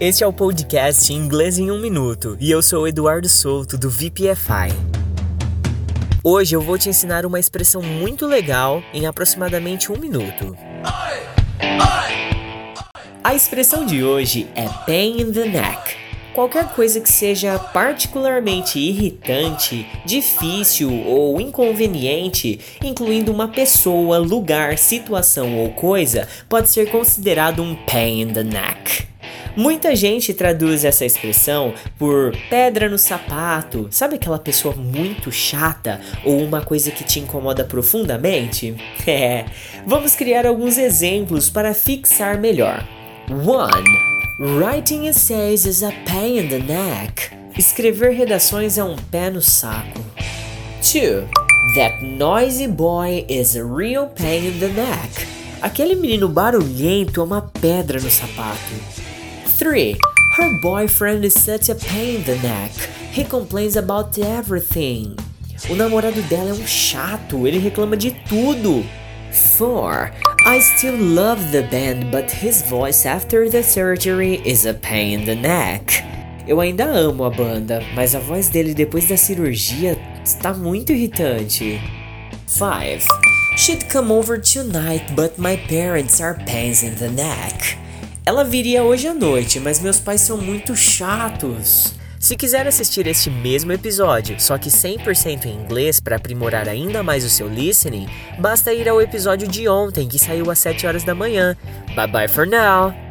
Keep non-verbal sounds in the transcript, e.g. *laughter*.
Este é o podcast Inglês em um Minuto e eu sou Eduardo Souto do VPFI. Hoje eu vou te ensinar uma expressão muito legal em aproximadamente um minuto. A expressão de hoje é pain in the neck. Qualquer coisa que seja particularmente irritante, difícil ou inconveniente, incluindo uma pessoa, lugar, situação ou coisa, pode ser considerado um pain in the neck. Muita gente traduz essa expressão por pedra no sapato, sabe aquela pessoa muito chata ou uma coisa que te incomoda profundamente? *laughs* É, vamos criar alguns exemplos para fixar melhor. 1. Writing essays is a pain in the neck. Escrever redações é um pé no saco. 2. That noisy boy is a real pain in the neck. Aquele menino barulhento é uma pedra no sapato. 3. Her boyfriend is such a pain in the neck. He complains about everything. O namorado dela é um chato, ele reclama de tudo. 4. I still love the band, but his voice after the surgery is a pain in the neck. Eu ainda amo a banda, mas a voz dele depois da cirurgia está muito irritante. 5. She'd come over tonight, but my parents are pains in the neck. Ela viria hoje à noite, mas meus pais são muito chatos. Se quiser assistir este mesmo episódio, só que 100% em inglês para aprimorar ainda mais o seu listening, basta ir ao episódio de ontem que saiu às 7 horas da manhã. Bye bye for now!